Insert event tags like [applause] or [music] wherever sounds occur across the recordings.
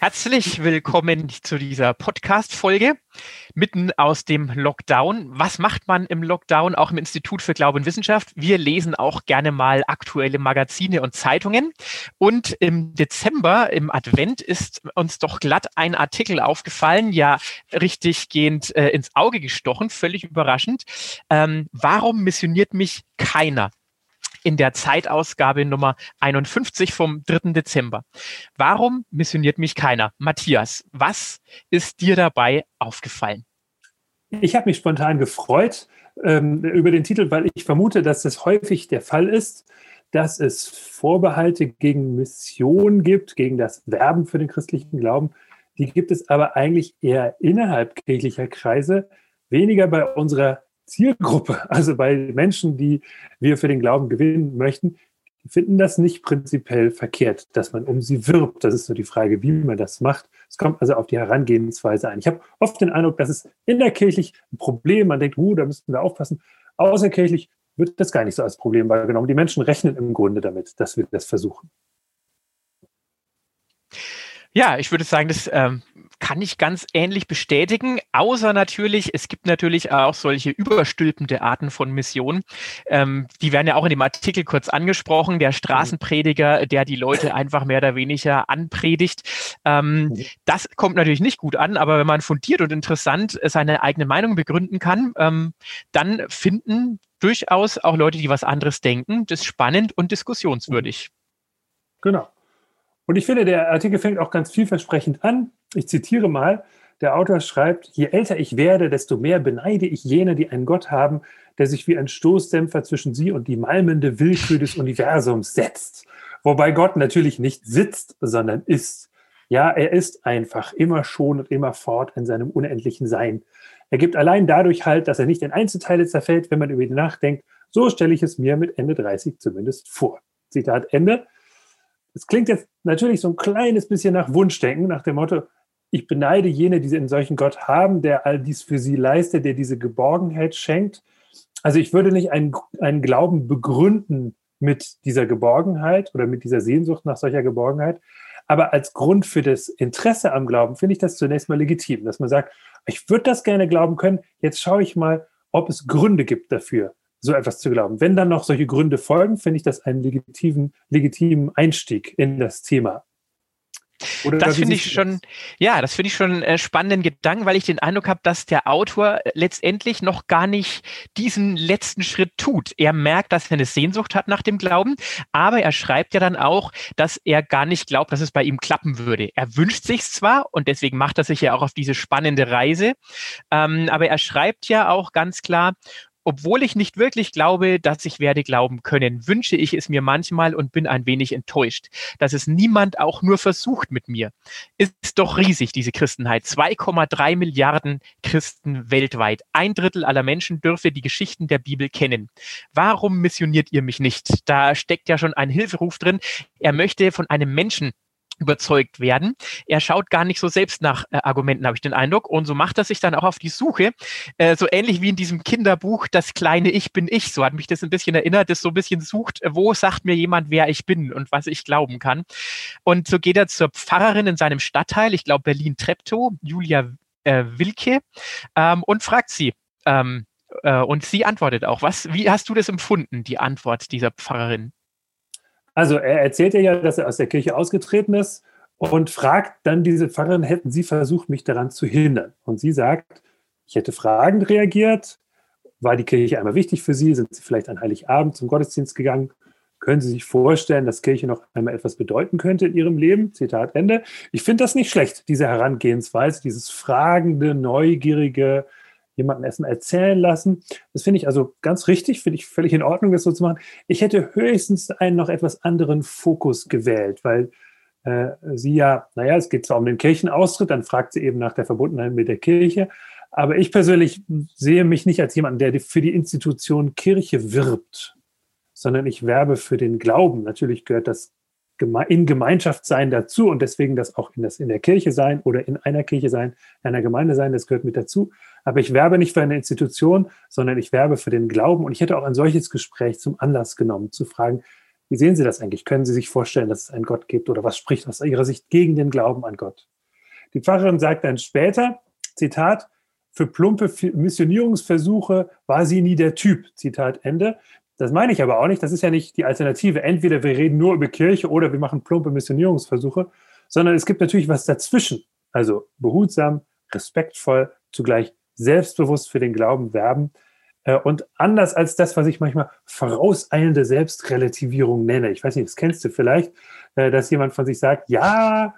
Herzlich willkommen zu dieser Podcast-Folge mitten aus dem Lockdown. Was macht man im Lockdown, auch im Institut für Glaube und Wissenschaft? Wir lesen auch gerne mal aktuelle Magazine und Zeitungen. Und im Dezember, im Advent, ist uns doch glatt ein Artikel aufgefallen, ja richtig gehend äh, ins Auge gestochen, völlig überraschend. Ähm, warum missioniert mich keiner? In der Zeitausgabe Nummer 51 vom 3. Dezember. Warum missioniert mich keiner? Matthias, was ist dir dabei aufgefallen? Ich habe mich spontan gefreut ähm, über den Titel, weil ich vermute, dass das häufig der Fall ist, dass es Vorbehalte gegen Mission gibt, gegen das Werben für den christlichen Glauben. Die gibt es aber eigentlich eher innerhalb kirchlicher Kreise, weniger bei unserer Zielgruppe, also bei Menschen, die wir für den Glauben gewinnen möchten, finden das nicht prinzipiell verkehrt, dass man um sie wirbt. Das ist nur die Frage, wie man das macht. Es kommt also auf die Herangehensweise ein. Ich habe oft den Eindruck, dass es innerkirchlich ein Problem, man denkt, uh, da müssten wir aufpassen. Außerkirchlich wird das gar nicht so als Problem wahrgenommen. Die Menschen rechnen im Grunde damit, dass wir das versuchen. Ja, ich würde sagen, das ähm, kann ich ganz ähnlich bestätigen, außer natürlich, es gibt natürlich auch solche überstülpende Arten von Missionen. Ähm, die werden ja auch in dem Artikel kurz angesprochen, der Straßenprediger, der die Leute einfach mehr oder weniger anpredigt. Ähm, mhm. das kommt natürlich nicht gut an, aber wenn man fundiert und interessant seine eigene Meinung begründen kann, ähm, dann finden durchaus auch Leute, die was anderes denken, das spannend und diskussionswürdig. Genau. Und ich finde, der Artikel fängt auch ganz vielversprechend an. Ich zitiere mal. Der Autor schreibt, je älter ich werde, desto mehr beneide ich jene, die einen Gott haben, der sich wie ein Stoßdämpfer zwischen sie und die malmende Willkür des Universums setzt. Wobei Gott natürlich nicht sitzt, sondern ist. Ja, er ist einfach immer schon und immer fort in seinem unendlichen Sein. Er gibt allein dadurch halt, dass er nicht in Einzelteile zerfällt, wenn man über ihn nachdenkt. So stelle ich es mir mit Ende 30 zumindest vor. Zitat Ende. Es klingt jetzt natürlich so ein kleines bisschen nach Wunschdenken, nach dem Motto, ich beneide jene, die einen solchen Gott haben, der all dies für sie leistet, der diese Geborgenheit schenkt. Also ich würde nicht einen, einen Glauben begründen mit dieser Geborgenheit oder mit dieser Sehnsucht nach solcher Geborgenheit. Aber als Grund für das Interesse am Glauben finde ich das zunächst mal legitim, dass man sagt, ich würde das gerne glauben können, jetzt schaue ich mal, ob es Gründe gibt dafür so etwas zu glauben. Wenn dann noch solche Gründe folgen, finde ich das einen legitimen, legitimen Einstieg in das Thema. Oder das finde ich schon, ja, das finde ich schon einen äh, spannenden Gedanken, weil ich den Eindruck habe, dass der Autor letztendlich noch gar nicht diesen letzten Schritt tut. Er merkt, dass er eine Sehnsucht hat nach dem Glauben, aber er schreibt ja dann auch, dass er gar nicht glaubt, dass es bei ihm klappen würde. Er wünscht sich zwar und deswegen macht er sich ja auch auf diese spannende Reise, ähm, aber er schreibt ja auch ganz klar, obwohl ich nicht wirklich glaube, dass ich werde glauben können, wünsche ich es mir manchmal und bin ein wenig enttäuscht, dass es niemand auch nur versucht mit mir. Ist doch riesig, diese Christenheit. 2,3 Milliarden Christen weltweit. Ein Drittel aller Menschen dürfe die Geschichten der Bibel kennen. Warum missioniert ihr mich nicht? Da steckt ja schon ein Hilferuf drin. Er möchte von einem Menschen überzeugt werden. Er schaut gar nicht so selbst nach äh, Argumenten, habe ich den Eindruck. Und so macht er sich dann auch auf die Suche. Äh, so ähnlich wie in diesem Kinderbuch Das kleine Ich bin ich. So hat mich das ein bisschen erinnert, das so ein bisschen sucht, wo sagt mir jemand, wer ich bin und was ich glauben kann. Und so geht er zur Pfarrerin in seinem Stadtteil, ich glaube Berlin-Treptow, Julia äh, Wilke, ähm, und fragt sie, ähm, äh, und sie antwortet auch. Was, wie hast du das empfunden, die Antwort dieser Pfarrerin? Also er erzählt ja, dass er aus der Kirche ausgetreten ist und fragt dann diese Pfarrerin, hätten Sie versucht, mich daran zu hindern? Und sie sagt, ich hätte fragend reagiert. War die Kirche einmal wichtig für Sie? Sind Sie vielleicht an Heiligabend zum Gottesdienst gegangen? Können Sie sich vorstellen, dass Kirche noch einmal etwas bedeuten könnte in Ihrem Leben? Zitat Ende. Ich finde das nicht schlecht, diese Herangehensweise, dieses fragende, neugierige, jemanden erstmal erzählen lassen. Das finde ich also ganz richtig, finde ich völlig in Ordnung, das so zu machen. Ich hätte höchstens einen noch etwas anderen Fokus gewählt, weil äh, sie ja, naja, es geht zwar um den Kirchenaustritt, dann fragt sie eben nach der Verbundenheit mit der Kirche, aber ich persönlich sehe mich nicht als jemand, der für die Institution Kirche wirbt, sondern ich werbe für den Glauben. Natürlich gehört das in Gemeinschaft sein dazu und deswegen das auch in, das in der Kirche sein oder in einer Kirche sein, in einer Gemeinde sein, das gehört mit dazu. Aber ich werbe nicht für eine Institution, sondern ich werbe für den Glauben. Und ich hätte auch ein solches Gespräch zum Anlass genommen, zu fragen, wie sehen Sie das eigentlich? Können Sie sich vorstellen, dass es einen Gott gibt oder was spricht aus Ihrer Sicht gegen den Glauben an Gott? Die Pfarrerin sagt dann später, Zitat, für plumpe Missionierungsversuche war sie nie der Typ, Zitat Ende. Das meine ich aber auch nicht. Das ist ja nicht die Alternative. Entweder wir reden nur über Kirche oder wir machen plumpe Missionierungsversuche, sondern es gibt natürlich was dazwischen. Also behutsam, respektvoll, zugleich selbstbewusst für den Glauben werben. Äh, und anders als das, was ich manchmal vorauseilende Selbstrelativierung nenne. Ich weiß nicht, das kennst du vielleicht, äh, dass jemand von sich sagt, ja,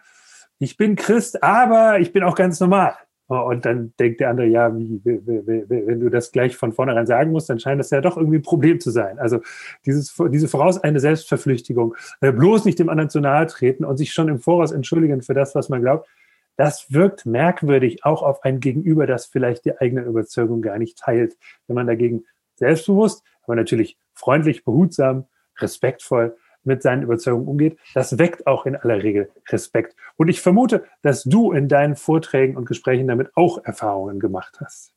ich bin Christ, aber ich bin auch ganz normal. Und dann denkt der andere, ja, wie, wenn du das gleich von vornherein sagen musst, dann scheint das ja doch irgendwie ein Problem zu sein. Also dieses, diese vorauseilende Selbstverpflichtigung, äh, bloß nicht dem anderen zu nahe treten und sich schon im Voraus entschuldigen für das, was man glaubt, das wirkt merkwürdig auch auf ein Gegenüber, das vielleicht die eigene Überzeugung gar nicht teilt. Wenn man dagegen selbstbewusst, aber natürlich freundlich, behutsam, respektvoll mit seinen Überzeugungen umgeht, das weckt auch in aller Regel Respekt. Und ich vermute, dass du in deinen Vorträgen und Gesprächen damit auch Erfahrungen gemacht hast.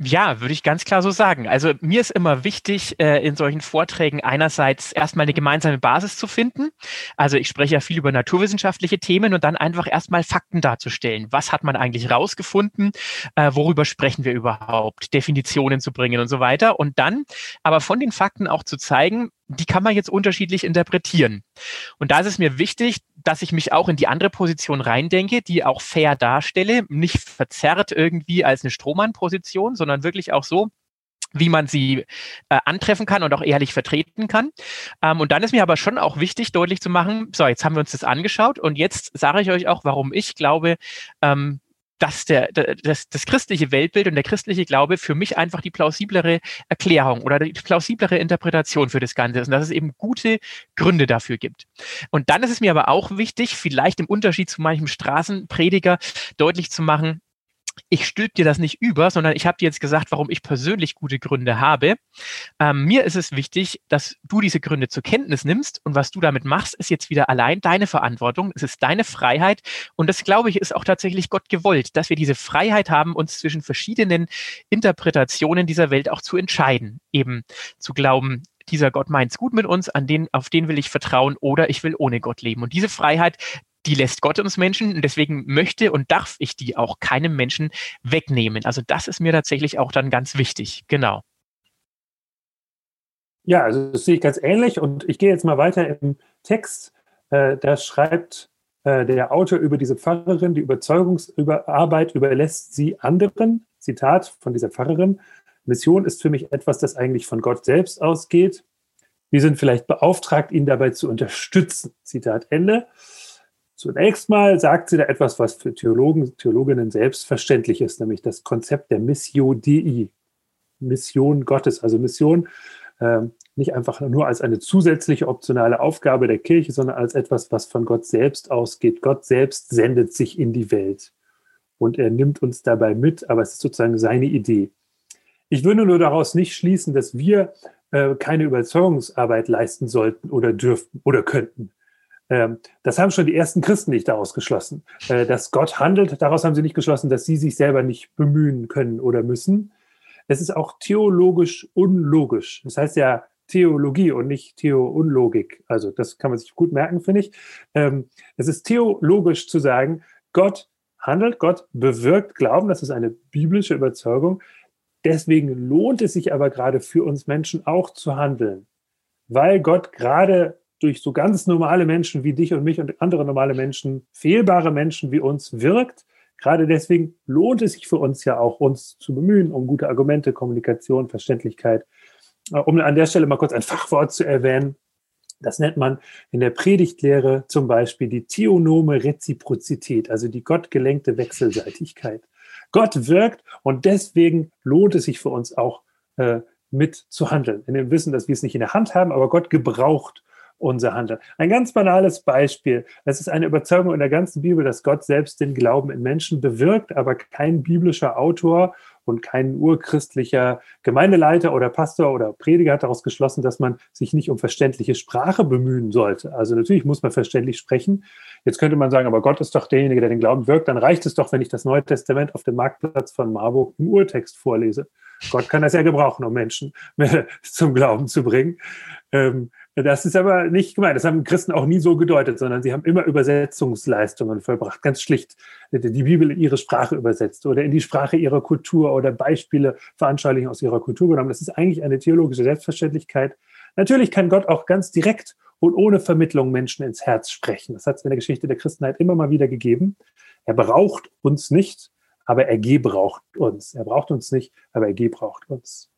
Ja, würde ich ganz klar so sagen. Also mir ist immer wichtig, äh, in solchen Vorträgen einerseits erstmal eine gemeinsame Basis zu finden. Also ich spreche ja viel über naturwissenschaftliche Themen und dann einfach erstmal Fakten darzustellen. Was hat man eigentlich rausgefunden? Äh, worüber sprechen wir überhaupt? Definitionen zu bringen und so weiter. Und dann aber von den Fakten auch zu zeigen, die kann man jetzt unterschiedlich interpretieren. Und da ist es mir wichtig, dass ich mich auch in die andere Position reindenke, die auch fair darstelle, nicht verzerrt irgendwie als eine Strohmann-Position, sondern wirklich auch so, wie man sie äh, antreffen kann und auch ehrlich vertreten kann. Ähm, und dann ist mir aber schon auch wichtig, deutlich zu machen, so, jetzt haben wir uns das angeschaut und jetzt sage ich euch auch, warum ich glaube, ähm, dass der, das, das christliche Weltbild und der christliche Glaube für mich einfach die plausiblere Erklärung oder die plausiblere Interpretation für das Ganze ist und dass es eben gute Gründe dafür gibt. Und dann ist es mir aber auch wichtig, vielleicht im Unterschied zu manchem Straßenprediger deutlich zu machen, ich stülp dir das nicht über, sondern ich habe dir jetzt gesagt, warum ich persönlich gute Gründe habe. Ähm, mir ist es wichtig, dass du diese Gründe zur Kenntnis nimmst und was du damit machst, ist jetzt wieder allein deine Verantwortung. Es ist deine Freiheit und das, glaube ich, ist auch tatsächlich Gott gewollt, dass wir diese Freiheit haben, uns zwischen verschiedenen Interpretationen dieser Welt auch zu entscheiden. Eben zu glauben, dieser Gott meint's gut mit uns, an den, auf den will ich vertrauen oder ich will ohne Gott leben. Und diese Freiheit, die lässt Gott uns Menschen und deswegen möchte und darf ich die auch keinem Menschen wegnehmen. Also das ist mir tatsächlich auch dann ganz wichtig. Genau. Ja, also das sehe ich ganz ähnlich und ich gehe jetzt mal weiter im Text. Äh, da schreibt äh, der Autor über diese Pfarrerin, die Überzeugungsarbeit überlässt sie anderen. Zitat von dieser Pfarrerin. Mission ist für mich etwas, das eigentlich von Gott selbst ausgeht. Wir sind vielleicht beauftragt, ihn dabei zu unterstützen. Zitat Ende. Zunächst mal sagt sie da etwas, was für Theologen, Theologinnen selbstverständlich ist, nämlich das Konzept der Missio Dei, Mission Gottes, also Mission äh, nicht einfach nur als eine zusätzliche optionale Aufgabe der Kirche, sondern als etwas, was von Gott selbst ausgeht. Gott selbst sendet sich in die Welt und er nimmt uns dabei mit, aber es ist sozusagen seine Idee. Ich würde nur daraus nicht schließen, dass wir äh, keine Überzeugungsarbeit leisten sollten oder dürften oder könnten. Ähm, das haben schon die ersten Christen nicht daraus geschlossen. Äh, dass Gott handelt, daraus haben sie nicht geschlossen, dass sie sich selber nicht bemühen können oder müssen. Es ist auch theologisch unlogisch. Das heißt ja Theologie und nicht Theounlogik. Also das kann man sich gut merken, finde ich. Ähm, es ist theologisch zu sagen, Gott handelt, Gott bewirkt Glauben, das ist eine biblische Überzeugung. Deswegen lohnt es sich aber gerade für uns Menschen auch zu handeln, weil Gott gerade durch so ganz normale Menschen wie dich und mich und andere normale Menschen, fehlbare Menschen wie uns wirkt. Gerade deswegen lohnt es sich für uns ja auch, uns zu bemühen um gute Argumente, Kommunikation, Verständlichkeit. Äh, um an der Stelle mal kurz ein [laughs] Fachwort zu erwähnen. Das nennt man in der Predigtlehre zum Beispiel die theonome Reziprozität, also die gottgelenkte Wechselseitigkeit. Gott wirkt und deswegen lohnt es sich für uns auch äh, mit zu handeln. In dem Wissen, dass wir es nicht in der Hand haben, aber Gott gebraucht unser Handeln. Ein ganz banales Beispiel. Es ist eine Überzeugung in der ganzen Bibel, dass Gott selbst den Glauben in Menschen bewirkt, aber kein biblischer Autor und kein urchristlicher Gemeindeleiter oder Pastor oder Prediger hat daraus geschlossen, dass man sich nicht um verständliche Sprache bemühen sollte. Also natürlich muss man verständlich sprechen. Jetzt könnte man sagen, aber Gott ist doch derjenige, der den Glauben wirkt. Dann reicht es doch, wenn ich das Neue Testament auf dem Marktplatz von Marburg im Urtext vorlese. Gott kann das ja gebrauchen, um Menschen [laughs] zum Glauben zu bringen. Ähm, das ist aber nicht gemeint. Das haben Christen auch nie so gedeutet, sondern sie haben immer Übersetzungsleistungen vollbracht. Ganz schlicht die Bibel in ihre Sprache übersetzt oder in die Sprache ihrer Kultur oder Beispiele veranschaulichen aus ihrer Kultur genommen. Das ist eigentlich eine theologische Selbstverständlichkeit. Natürlich kann Gott auch ganz direkt und ohne Vermittlung Menschen ins Herz sprechen. Das hat es in der Geschichte der Christenheit immer mal wieder gegeben. Er braucht uns nicht, aber er gebraucht uns. Er braucht uns nicht, aber er gebraucht uns.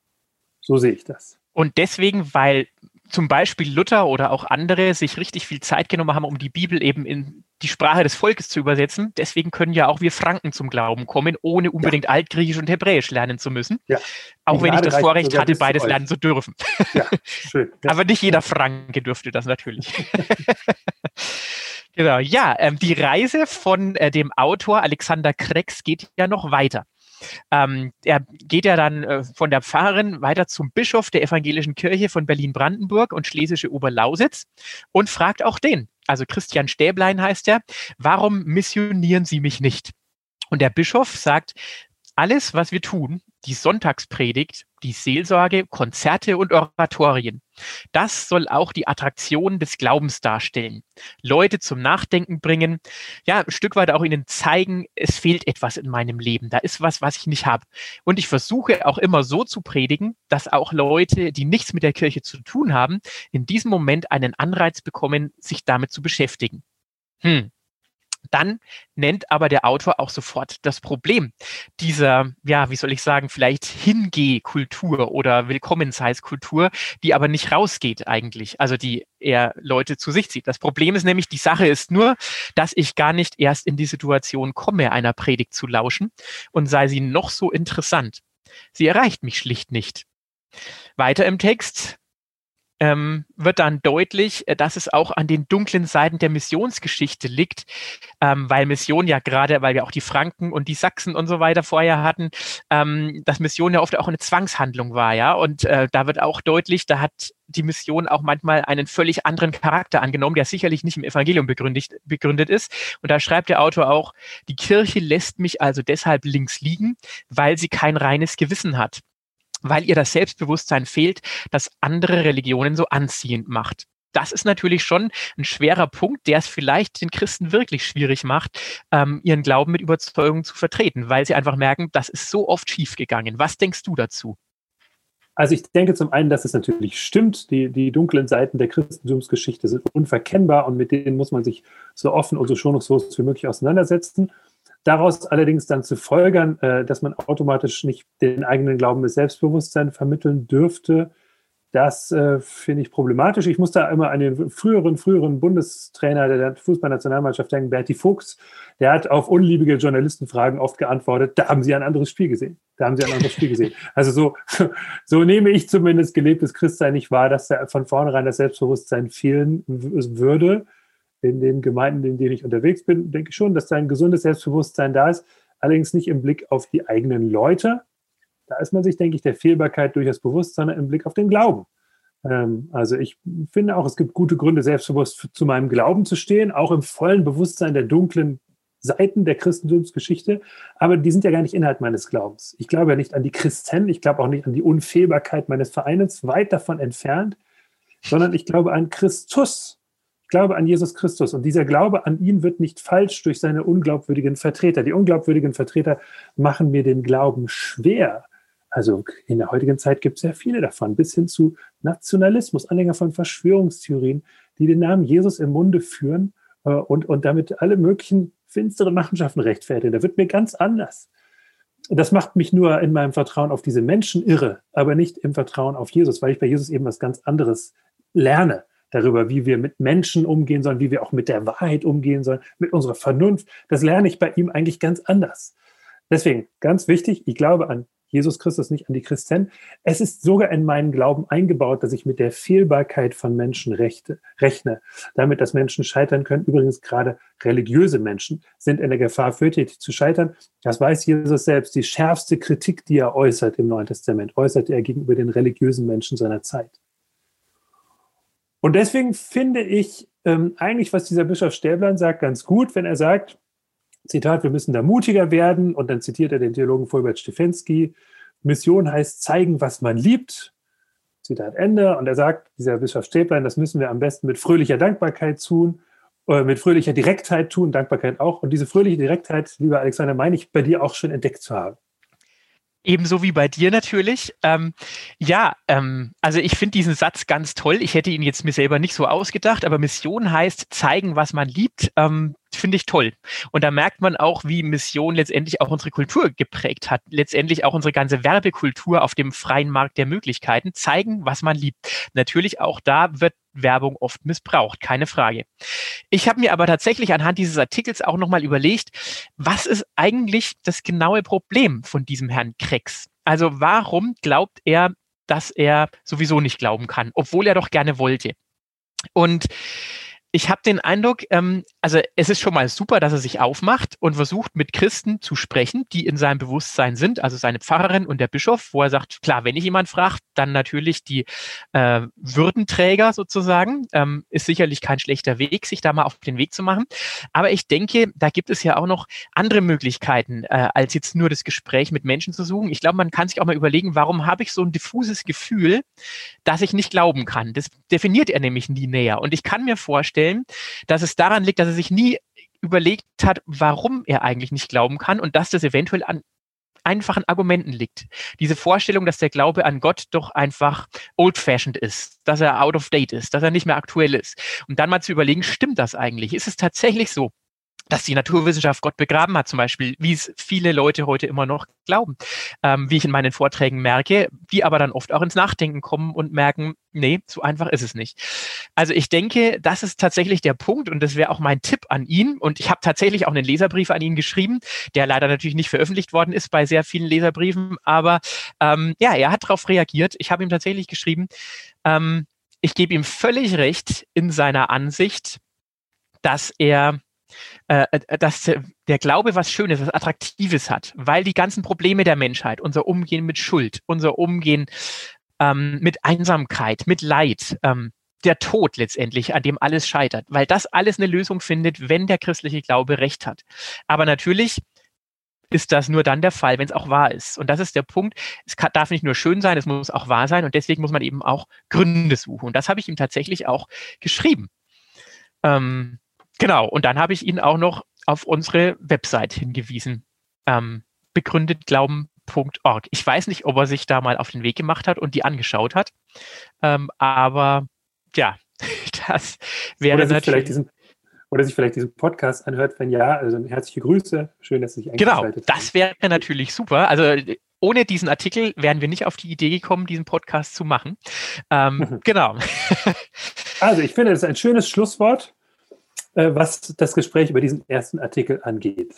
So sehe ich das. Und deswegen, weil zum Beispiel Luther oder auch andere sich richtig viel Zeit genommen haben, um die Bibel eben in die Sprache des Volkes zu übersetzen. Deswegen können ja auch wir Franken zum Glauben kommen, ohne unbedingt ja. Altgriechisch und Hebräisch lernen zu müssen. Ja. Auch wenn ich das Vorrecht hatte, beides lernen zu dürfen. Ja, schön. [laughs] Ja. Aber nicht jeder Franke dürfte das natürlich. [laughs] [laughs] genau, ja, ähm, die Reise von äh, dem Autor Alexander Krex geht ja noch weiter. Ähm, er geht ja dann äh, von der Pfarrerin weiter zum Bischof der evangelischen Kirche von Berlin-Brandenburg und Schlesische Oberlausitz und fragt auch den, also Christian Stäblein heißt er, warum missionieren Sie mich nicht? Und der Bischof sagt, alles, was wir tun, die Sonntagspredigt, die Seelsorge, Konzerte und Oratorien, das soll auch die Attraktion des Glaubens darstellen. Leute zum Nachdenken bringen, ja, ein Stück weit auch ihnen zeigen, es fehlt etwas in meinem Leben, da ist was, was ich nicht habe. Und ich versuche auch immer so zu predigen, dass auch Leute, die nichts mit der Kirche zu tun haben, in diesem Moment einen Anreiz bekommen, sich damit zu beschäftigen. Hm, dann nennt aber der Autor auch sofort das Problem dieser, ja, wie soll ich sagen, vielleicht Hingeh-Kultur oder Willkommensheißkultur, die aber nicht rausgeht eigentlich, also die eher Leute zu sich zieht. Das Problem ist nämlich, die Sache ist nur, dass ich gar nicht erst in die Situation komme, einer Predigt zu lauschen und sei sie noch so interessant. Sie erreicht mich schlicht nicht. Weiter im Text ähm, wird dann deutlich, äh, dass es auch an den dunklen Seiten der Missionsgeschichte liegt, ähm, weil Mission ja gerade, weil wir auch die Franken und die Sachsen und so weiter vorher hatten, ähm, dass Mission ja oft auch eine Zwangshandlung war, ja. Und äh, da wird auch deutlich, da hat die Mission auch manchmal einen völlig anderen Charakter angenommen, der sicherlich nicht im Evangelium begründet, begründet ist. Und da schreibt der Autor auch, die Kirche lässt mich also deshalb links liegen, weil sie kein reines Gewissen hat weil ihr das Selbstbewusstsein fehlt, das andere Religionen so anziehend macht. Das ist natürlich schon ein schwerer Punkt, der es vielleicht den Christen wirklich schwierig macht, ähm, ihren Glauben mit Überzeugung zu vertreten, weil sie einfach merken, das ist so oft schiefgegangen. Was denkst du dazu? Also ich denke zum einen, dass es natürlich stimmt, die, die dunklen Seiten der Christentumsgeschichte sind unverkennbar und mit denen muss man sich so offen und so schonungslos wie möglich auseinandersetzen. Daraus allerdings dann zu folgern, äh, dass man automatisch nicht den eigenen Glauben mit Selbstbewusstsein vermitteln dürfte, das äh, finde ich problematisch. Ich muss da immer an den früheren, früheren Bundestrainer der Fußballnationalmannschaft denken, Berti Fuchs. Der hat auf unliebige Journalistenfragen oft geantwortet, da haben Sie ein anderes Spiel gesehen. Da haben Sie ein anderes Spiel gesehen. [laughs] Also so, so nehme ich zumindest gelebtes Christsein nicht wahr, dass da von vornherein das Selbstbewusstsein fehlen würde in den Gemeinden, in denen ich unterwegs bin, denke ich schon, dass da ein gesundes Selbstbewusstsein da ist, allerdings nicht im Blick auf die eigenen Leute. Da ist man sich, denke ich, der Fehlbarkeit durchaus bewusst, sondern im Blick auf den Glauben. Ähm, also ich finde auch, es gibt gute Gründe, selbstbewusst zu meinem Glauben zu stehen, auch im vollen Bewusstsein der dunklen Seiten der Christentumsgeschichte, aber die sind ja gar nicht Inhalt meines Glaubens. Ich glaube ja nicht an die Christen, ich glaube auch nicht an die Unfehlbarkeit meines Vereins, weit davon entfernt, sondern ich glaube an Christus, glaube an Jesus Christus und dieser Glaube an ihn wird nicht falsch durch seine unglaubwürdigen Vertreter. Die unglaubwürdigen Vertreter machen mir den Glauben schwer. Also in der heutigen Zeit gibt es sehr viele davon, bis hin zu Nationalismus, Anhänger von Verschwörungstheorien, die den Namen Jesus im Munde führen äh, und, und damit alle möglichen finsteren Machenschaften rechtfertigen. Da wird mir ganz anders. Das macht mich nur in meinem Vertrauen auf diese Menschen irre, aber nicht im Vertrauen auf Jesus, weil ich bei Jesus eben was ganz anderes lerne darüber, wie wir mit Menschen umgehen sollen, wie wir auch mit der Wahrheit umgehen sollen, mit unserer Vernunft. Das lerne ich bei ihm eigentlich ganz anders. Deswegen ganz wichtig, ich glaube an Jesus Christus, nicht an die Christen. Es ist sogar in meinen Glauben eingebaut, dass ich mit der Fehlbarkeit von Menschen rechte, rechne, damit, dass Menschen scheitern können. Übrigens gerade religiöse Menschen sind in der Gefahr, fürtätig zu scheitern. Das weiß Jesus selbst. Die schärfste Kritik, die er äußert im Neuen Testament, äußerte er gegenüber den religiösen Menschen seiner Zeit. Und deswegen finde ich ähm, eigentlich, was dieser Bischof Stäblein sagt, ganz gut, wenn er sagt, Zitat, wir müssen da mutiger werden. Und dann zitiert er den Theologen Fulbert Stefensky. Mission heißt zeigen, was man liebt. Zitat Ende. Und er sagt, dieser Bischof Stäblein, das müssen wir am besten mit fröhlicher Dankbarkeit tun, äh, mit fröhlicher Direktheit tun, Dankbarkeit auch. Und diese fröhliche Direktheit, lieber Alexander, meine ich bei dir auch schon entdeckt zu haben. Ebenso wie bei dir natürlich. Ähm, ja, ähm, also ich finde diesen Satz ganz toll. Ich hätte ihn jetzt mir selber nicht so ausgedacht, aber Mission heißt zeigen, was man liebt. Ähm, finde ich toll. Und da merkt man auch, wie Mission letztendlich auch unsere Kultur geprägt hat. Letztendlich auch unsere ganze Werbekultur auf dem freien Markt der Möglichkeiten. Zeigen, was man liebt. Natürlich auch da wird Werbung oft missbraucht, keine Frage. Ich habe mir aber tatsächlich anhand dieses Artikels auch nochmal überlegt, was ist eigentlich das genaue Problem von diesem Herrn Krex? Also warum glaubt er, dass er sowieso nicht glauben kann, obwohl er doch gerne wollte? Und ich habe den Eindruck, ähm, also es ist schon mal super, dass er sich aufmacht und versucht, mit Christen zu sprechen, die in seinem Bewusstsein sind, also seine Pfarrerin und der Bischof, wo er sagt, klar, wenn ich jemand fragt, dann natürlich die äh, Würdenträger sozusagen. Ähm, ist sicherlich kein schlechter Weg, sich da mal auf den Weg zu machen. Aber ich denke, da gibt es ja auch noch andere Möglichkeiten, äh, als jetzt nur das Gespräch mit Menschen zu suchen. Ich glaube, man kann sich auch mal überlegen, warum habe ich so ein diffuses Gefühl, dass ich nicht glauben kann. Das definiert er nämlich nie näher. Und ich kann mir vorstellen, dass es daran liegt, dass er sich nie überlegt hat, warum er eigentlich nicht glauben kann und dass das eventuell an einfachen Argumenten liegt. Diese Vorstellung, dass der Glaube an Gott doch einfach old-fashioned ist, dass er out of date ist, dass er nicht mehr aktuell ist. Und dann mal zu überlegen, stimmt das eigentlich? Ist es tatsächlich so, dass die Naturwissenschaft Gott begraben hat, zum Beispiel, wie es viele Leute heute immer noch glauben, ähm, wie ich in meinen Vorträgen merke, die aber dann oft auch ins Nachdenken kommen und merken, nee, so einfach ist es nicht. Also ich denke, das ist tatsächlich der Punkt und das wäre auch mein Tipp an ihn. Und ich habe tatsächlich auch einen Leserbrief an ihn geschrieben, der leider natürlich nicht veröffentlicht worden ist bei sehr vielen Leserbriefen, aber ähm, ja, er hat darauf reagiert. Ich habe ihm tatsächlich geschrieben, ähm, ich gebe ihm völlig recht in seiner Ansicht, dass er dass der Glaube was Schönes, was Attraktives hat, weil die ganzen Probleme der Menschheit, unser Umgehen mit Schuld, unser Umgehen ähm, mit Einsamkeit, mit Leid, ähm, der Tod letztendlich, an dem alles scheitert, weil das alles eine Lösung findet, wenn der christliche Glaube recht hat. Aber natürlich ist das nur dann der Fall, wenn es auch wahr ist. Und das ist der Punkt. Es kann, darf nicht nur schön sein, es muss auch wahr sein. Und deswegen muss man eben auch Gründe suchen. Und das habe ich ihm tatsächlich auch geschrieben. Ähm, Genau, und dann habe ich ihn auch noch auf unsere Website hingewiesen. Ähm, begründetglauben.org. Ich weiß nicht, ob er sich da mal auf den Weg gemacht hat und die angeschaut hat. Ähm, aber ja, [laughs] das wäre oder natürlich. Diesen, oder sich vielleicht diesen Podcast anhört, wenn ja, also herzliche Grüße. Schön, dass Sie sich genau, eingeschaltet Genau, das wäre natürlich super. Also ohne diesen Artikel wären wir nicht auf die Idee gekommen, diesen Podcast zu machen. Ähm, genau. Also ich finde, das ist ein schönes Schlusswort. Äh, was das Gespräch über diesen ersten Artikel angeht.